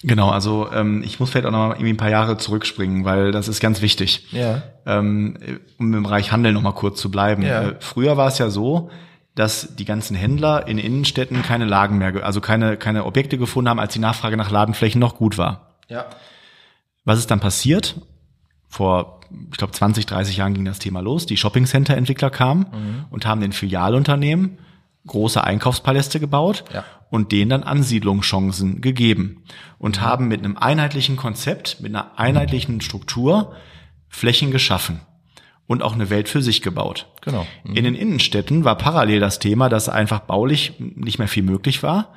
Genau, also ähm, ich muss vielleicht auch noch mal irgendwie ein paar Jahre zurückspringen, weil das ist ganz wichtig. Ja. Ähm, um im Bereich Handel noch mal kurz zu bleiben. Ja. Äh, früher war es ja so, dass die ganzen Händler in Innenstädten keine Lagen mehr, also keine, keine Objekte gefunden haben, als die Nachfrage nach Ladenflächen noch gut war. Ja. Was ist dann passiert? vor, ich glaube, 20, 30 Jahren ging das Thema los. Die Shopping Center Entwickler kamen mhm. und haben den Filialunternehmen große Einkaufspaläste gebaut ja. und denen dann Ansiedlungschancen gegeben und mhm. haben mit einem einheitlichen Konzept, mit einer einheitlichen Struktur Flächen geschaffen und auch eine Welt für sich gebaut. Genau. Mhm. In den Innenstädten war parallel das Thema, dass einfach baulich nicht mehr viel möglich war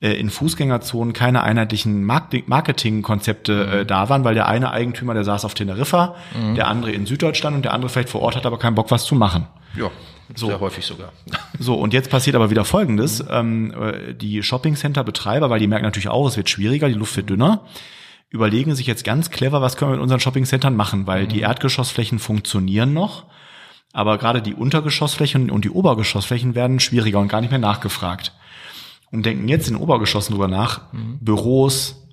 in Fußgängerzonen keine einheitlichen Marketingkonzepte äh, mhm. da waren, weil der eine Eigentümer, der saß auf Teneriffa, mhm. der andere in Süddeutschland und der andere vielleicht vor Ort hat aber keinen Bock, was zu machen. Ja. So. Sehr häufig sogar. So, und jetzt passiert aber wieder Folgendes. Mhm. Ähm, äh, die Shopping-Center-Betreiber, weil die merken natürlich auch, es wird schwieriger, die Luft wird dünner, überlegen sich jetzt ganz clever, was können wir mit unseren Shopping-Centern machen, weil mhm. die Erdgeschossflächen funktionieren noch, aber gerade die Untergeschossflächen und die Obergeschossflächen werden schwieriger und gar nicht mehr nachgefragt und denken jetzt in Obergeschossen drüber nach, mhm. Büros,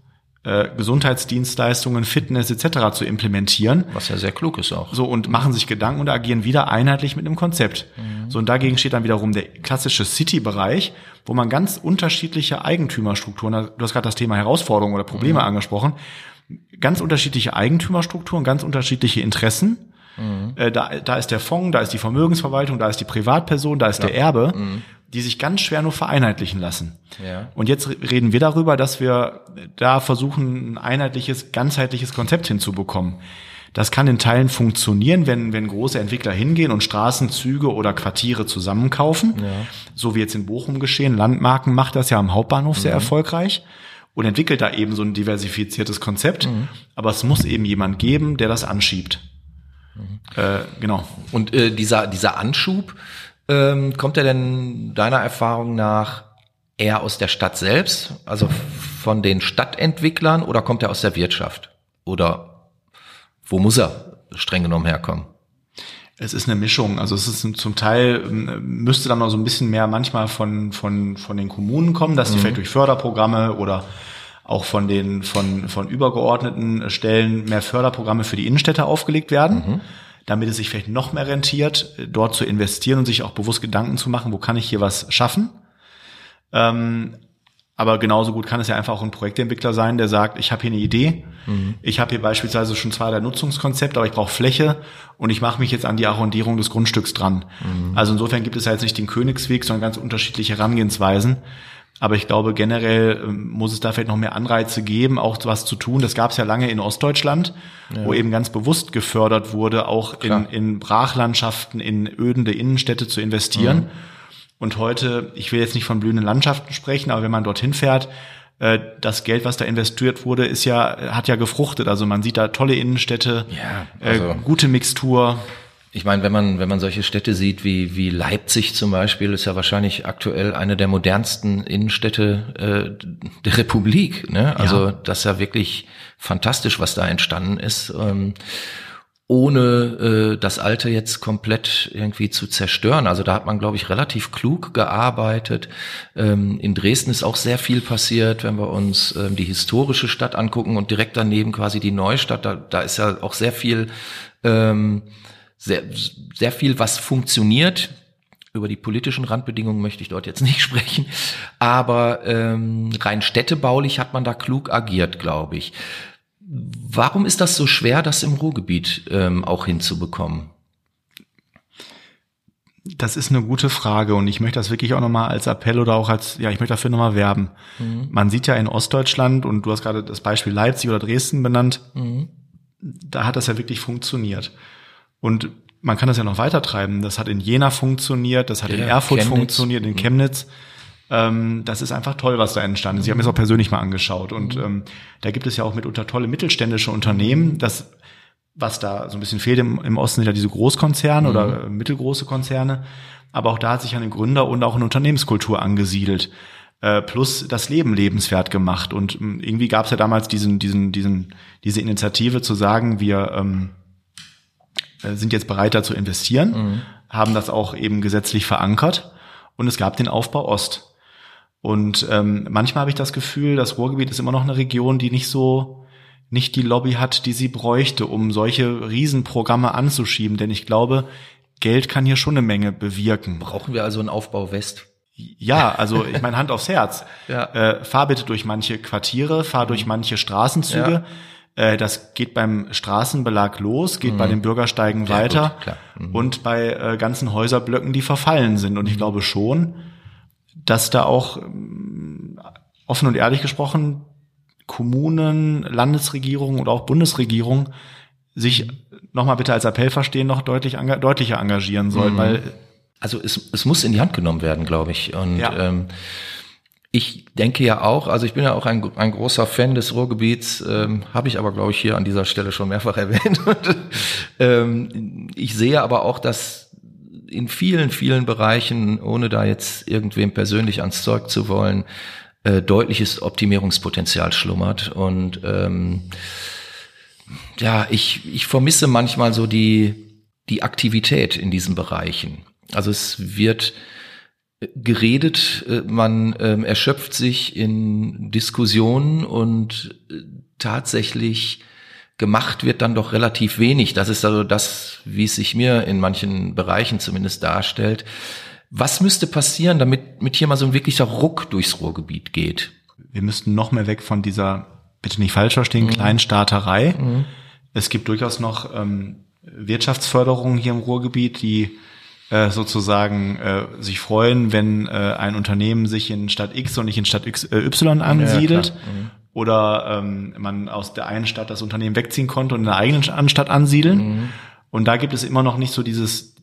äh, Gesundheitsdienstleistungen, Fitness etc. zu implementieren. Was ja sehr klug ist auch. So und machen sich Gedanken und agieren wieder einheitlich mit einem Konzept. Mhm. So und dagegen steht dann wiederum der klassische City-Bereich, wo man ganz unterschiedliche Eigentümerstrukturen, du hast gerade das Thema Herausforderungen oder Probleme mhm. angesprochen, ganz unterschiedliche Eigentümerstrukturen, ganz unterschiedliche Interessen. Mhm. Äh, da, da ist der Fonds, da ist die Vermögensverwaltung, da ist die Privatperson, da ist ja. der Erbe. Mhm die sich ganz schwer nur vereinheitlichen lassen. Ja. Und jetzt reden wir darüber, dass wir da versuchen, ein einheitliches, ganzheitliches Konzept hinzubekommen. Das kann in Teilen funktionieren, wenn, wenn große Entwickler hingehen und Straßen, Züge oder Quartiere zusammenkaufen. Ja. So wie jetzt in Bochum geschehen. Landmarken macht das ja am Hauptbahnhof mhm. sehr erfolgreich und entwickelt da eben so ein diversifiziertes Konzept. Mhm. Aber es muss eben jemand geben, der das anschiebt. Mhm. Äh, genau. Und äh, dieser, dieser Anschub, ähm, kommt er denn deiner Erfahrung nach eher aus der Stadt selbst, also von den Stadtentwicklern, oder kommt er aus der Wirtschaft? Oder wo muss er streng genommen herkommen? Es ist eine Mischung. Also es ist zum Teil ähm, müsste dann noch so ein bisschen mehr manchmal von von von den Kommunen kommen, dass sie mhm. vielleicht durch Förderprogramme oder auch von den von von übergeordneten Stellen mehr Förderprogramme für die Innenstädte aufgelegt werden. Mhm damit es sich vielleicht noch mehr rentiert, dort zu investieren und sich auch bewusst Gedanken zu machen, wo kann ich hier was schaffen. Ähm, aber genauso gut kann es ja einfach auch ein Projektentwickler sein, der sagt, ich habe hier eine Idee, mhm. ich habe hier beispielsweise schon zwar der Nutzungskonzept, aber ich brauche Fläche und ich mache mich jetzt an die Arrondierung des Grundstücks dran. Mhm. Also insofern gibt es ja jetzt nicht den Königsweg, sondern ganz unterschiedliche Herangehensweisen. Aber ich glaube, generell ähm, muss es da vielleicht noch mehr Anreize geben, auch was zu tun. Das gab es ja lange in Ostdeutschland, ja. wo eben ganz bewusst gefördert wurde, auch in, in Brachlandschaften, in ödende Innenstädte zu investieren. Mhm. Und heute, ich will jetzt nicht von blühenden Landschaften sprechen, aber wenn man dorthin fährt, äh, das Geld, was da investiert wurde, ist ja, hat ja gefruchtet. Also man sieht da tolle Innenstädte, ja, also äh, gute Mixtur. Ich meine, wenn man, wenn man solche Städte sieht wie, wie Leipzig zum Beispiel, ist ja wahrscheinlich aktuell eine der modernsten Innenstädte äh, der Republik. Ne? Also ja. das ist ja wirklich fantastisch, was da entstanden ist. Ähm, ohne äh, das Alte jetzt komplett irgendwie zu zerstören. Also da hat man, glaube ich, relativ klug gearbeitet. Ähm, in Dresden ist auch sehr viel passiert, wenn wir uns ähm, die historische Stadt angucken und direkt daneben quasi die Neustadt. Da, da ist ja auch sehr viel ähm, sehr, sehr viel, was funktioniert. Über die politischen Randbedingungen möchte ich dort jetzt nicht sprechen. Aber ähm, rein städtebaulich hat man da klug agiert, glaube ich. Warum ist das so schwer, das im Ruhrgebiet ähm, auch hinzubekommen? Das ist eine gute Frage und ich möchte das wirklich auch nochmal als Appell oder auch als, ja, ich möchte dafür nochmal werben. Mhm. Man sieht ja in Ostdeutschland und du hast gerade das Beispiel Leipzig oder Dresden benannt, mhm. da hat das ja wirklich funktioniert. Und man kann das ja noch weiter treiben. Das hat in Jena funktioniert, das hat ja, in Erfurt Chemnitz. funktioniert, in mhm. Chemnitz. Ähm, das ist einfach toll, was da entstanden ist. Ich habe mir das auch persönlich mal angeschaut. Und mhm. ähm, da gibt es ja auch mitunter tolle mittelständische Unternehmen. Das was da so ein bisschen fehlt im, im Osten sind ja diese Großkonzerne mhm. oder mittelgroße Konzerne. Aber auch da hat sich eine Gründer- und auch eine Unternehmenskultur angesiedelt. Äh, plus das Leben lebenswert gemacht. Und ähm, irgendwie gab es ja damals diesen, diesen, diesen, diese Initiative zu sagen, wir ähm, äh, sind jetzt bereit, da zu investieren, mhm. haben das auch eben gesetzlich verankert. Und es gab den Aufbau Ost. Und ähm, manchmal habe ich das Gefühl, das Ruhrgebiet ist immer noch eine Region, die nicht so nicht die Lobby hat, die sie bräuchte, um solche Riesenprogramme anzuschieben. Denn ich glaube, Geld kann hier schon eine Menge bewirken. Brauchen wir also einen Aufbau West? Ja, also ich meine Hand aufs Herz. ja. äh, fahr bitte durch manche Quartiere, fahr durch manche Straßenzüge. Ja. Äh, das geht beim Straßenbelag los, geht mhm. bei den Bürgersteigen ja, weiter mhm. und bei äh, ganzen Häuserblöcken, die verfallen sind. Und ich mhm. glaube schon, dass da auch ähm, offen und ehrlich gesprochen Kommunen, Landesregierungen oder auch Bundesregierung sich nochmal bitte als Appell verstehen, noch deutlich deutlicher engagieren sollen, mhm. weil also es, es muss in die Hand genommen werden, glaube ich. Und ja. ähm, ich denke ja auch, also ich bin ja auch ein, ein großer Fan des Ruhrgebiets, ähm, habe ich aber, glaube ich, hier an dieser Stelle schon mehrfach erwähnt. Ähm, ich sehe aber auch, dass in vielen, vielen Bereichen, ohne da jetzt irgendwem persönlich ans Zeug zu wollen, äh, deutliches Optimierungspotenzial schlummert. Und ähm, ja, ich, ich vermisse manchmal so die, die Aktivität in diesen Bereichen. Also es wird geredet, äh, man ähm, erschöpft sich in Diskussionen und äh, tatsächlich gemacht wird dann doch relativ wenig. Das ist also das, wie es sich mir in manchen Bereichen zumindest darstellt. Was müsste passieren, damit mit hier mal so ein wirklicher Ruck durchs Ruhrgebiet geht? Wir müssten noch mehr weg von dieser, bitte nicht falsch verstehen, mhm. Kleinstaaterei. Mhm. Es gibt durchaus noch ähm, Wirtschaftsförderungen hier im Ruhrgebiet, die äh, sozusagen äh, sich freuen, wenn äh, ein Unternehmen sich in Stadt X und nicht in Stadt X, äh, Y ansiedelt. Ja, mhm. Oder ähm, man aus der einen Stadt das Unternehmen wegziehen konnte und in der eigenen Stadt ansiedeln. Mhm. Und da gibt es immer noch nicht so dieses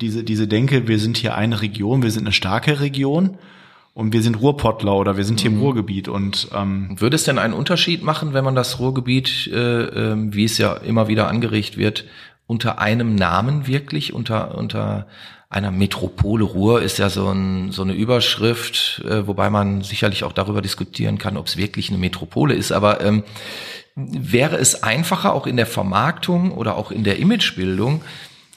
diese, diese Denke, wir sind hier eine Region, wir sind eine starke Region und wir sind Ruhrpottler oder wir sind hier im mhm. Ruhrgebiet. Und ähm, würde es denn einen Unterschied machen, wenn man das Ruhrgebiet, äh, äh, wie es ja immer wieder angeregt wird, unter einem Namen wirklich, unter unter einer Metropole Ruhr ist ja so, ein, so eine Überschrift, äh, wobei man sicherlich auch darüber diskutieren kann, ob es wirklich eine Metropole ist. Aber ähm, wäre es einfacher, auch in der Vermarktung oder auch in der Imagebildung,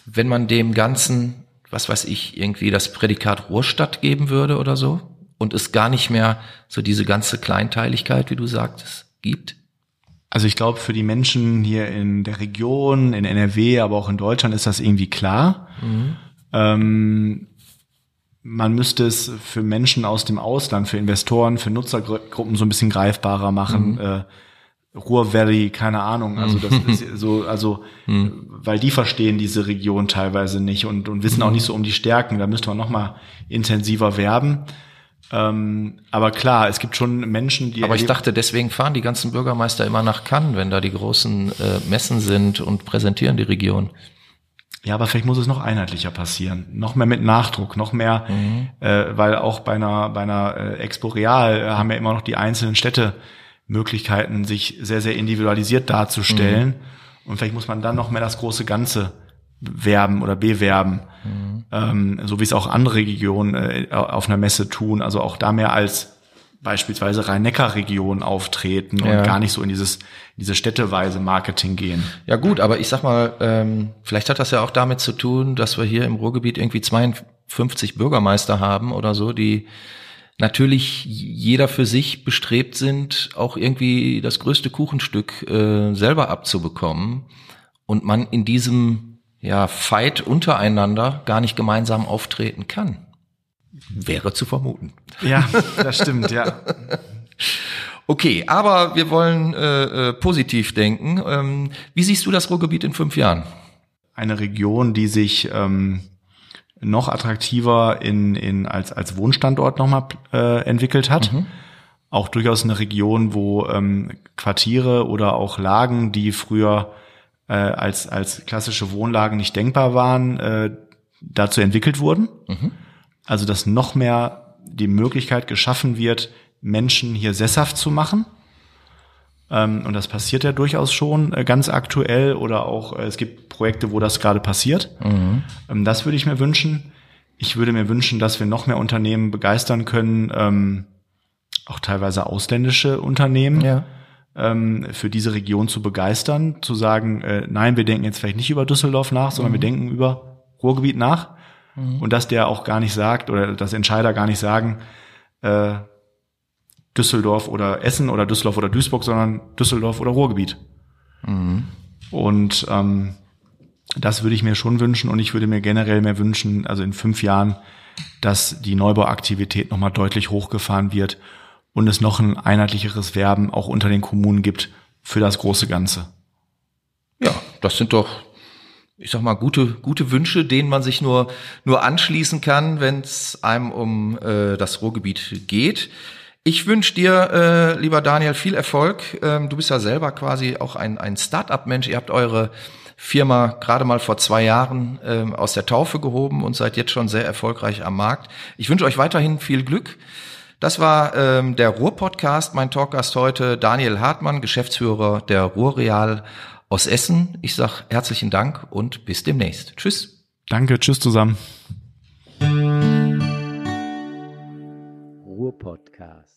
wenn man dem Ganzen, was weiß ich, irgendwie das Prädikat Ruhrstadt geben würde oder so und es gar nicht mehr so diese ganze Kleinteiligkeit, wie du sagtest, gibt? Also ich glaube, für die Menschen hier in der Region, in NRW, aber auch in Deutschland ist das irgendwie klar. Mhm. Ähm, man müsste es für Menschen aus dem Ausland, für Investoren, für Nutzergruppen so ein bisschen greifbarer machen. Mhm. Äh, Ruhr Valley, keine Ahnung. Also das ist so, also hm. weil die verstehen diese Region teilweise nicht und, und wissen auch nicht so um die Stärken. Da müsste man noch mal intensiver werben. Ähm, aber klar, es gibt schon Menschen, die. Aber ich dachte, deswegen fahren die ganzen Bürgermeister immer nach Cannes, wenn da die großen äh, Messen sind und präsentieren die Region. Ja, aber vielleicht muss es noch einheitlicher passieren, noch mehr mit Nachdruck, noch mehr, mhm. äh, weil auch bei einer bei einer äh, Expo Real äh, haben ja immer noch die einzelnen Städte Möglichkeiten, sich sehr, sehr individualisiert darzustellen. Mhm. Und vielleicht muss man dann noch mehr das große Ganze werben oder bewerben, mhm. Ähm, so wie es auch andere Regionen äh, auf einer Messe tun. Also auch da mehr als beispielsweise Rhein-Neckar-Region auftreten ja. und gar nicht so in dieses diese städteweise Marketing gehen. Ja gut, aber ich sag mal, ähm, vielleicht hat das ja auch damit zu tun, dass wir hier im Ruhrgebiet irgendwie 52 Bürgermeister haben oder so, die natürlich jeder für sich bestrebt sind, auch irgendwie das größte Kuchenstück äh, selber abzubekommen und man in diesem ja, Fight untereinander gar nicht gemeinsam auftreten kann. Wäre zu vermuten. Ja, das stimmt, ja. Okay, aber wir wollen äh, äh, positiv denken. Ähm, wie siehst du das Ruhrgebiet in fünf Jahren? Eine Region, die sich ähm, noch attraktiver in, in als, als Wohnstandort nochmal äh, entwickelt hat. Mhm. Auch durchaus eine Region, wo ähm, Quartiere oder auch Lagen, die früher äh, als, als klassische Wohnlagen nicht denkbar waren, äh, dazu entwickelt wurden. Mhm. Also dass noch mehr die Möglichkeit geschaffen wird, Menschen hier sesshaft zu machen. Ähm, und das passiert ja durchaus schon äh, ganz aktuell oder auch äh, es gibt Projekte, wo das gerade passiert. Mhm. Ähm, das würde ich mir wünschen. Ich würde mir wünschen, dass wir noch mehr Unternehmen begeistern können, ähm, auch teilweise ausländische Unternehmen, ja. Ähm, für diese Region zu begeistern, zu sagen, äh, nein, wir denken jetzt vielleicht nicht über Düsseldorf nach, sondern mhm. wir denken über Ruhrgebiet nach. Mhm. Und dass der auch gar nicht sagt oder dass Entscheider gar nicht sagen, äh, Düsseldorf oder Essen oder Düsseldorf oder Duisburg, sondern Düsseldorf oder Ruhrgebiet. Mhm. Und ähm, das würde ich mir schon wünschen und ich würde mir generell mehr wünschen, also in fünf Jahren, dass die Neubauaktivität nochmal deutlich hochgefahren wird und es noch ein einheitlicheres Werben auch unter den Kommunen gibt für das große Ganze. Ja, das sind doch, ich sag mal, gute, gute Wünsche, denen man sich nur, nur anschließen kann, wenn es einem um äh, das Ruhrgebiet geht. Ich wünsche dir, äh, lieber Daniel, viel Erfolg. Ähm, du bist ja selber quasi auch ein, ein Start-up-Mensch. Ihr habt eure Firma gerade mal vor zwei Jahren ähm, aus der Taufe gehoben und seid jetzt schon sehr erfolgreich am Markt. Ich wünsche euch weiterhin viel Glück. Das war ähm, der Ruhr-Podcast. Mein Talkgast heute Daniel Hartmann, Geschäftsführer der Ruhrreal aus Essen. Ich sag herzlichen Dank und bis demnächst. Tschüss. Danke, tschüss zusammen. Ruhr-Podcast.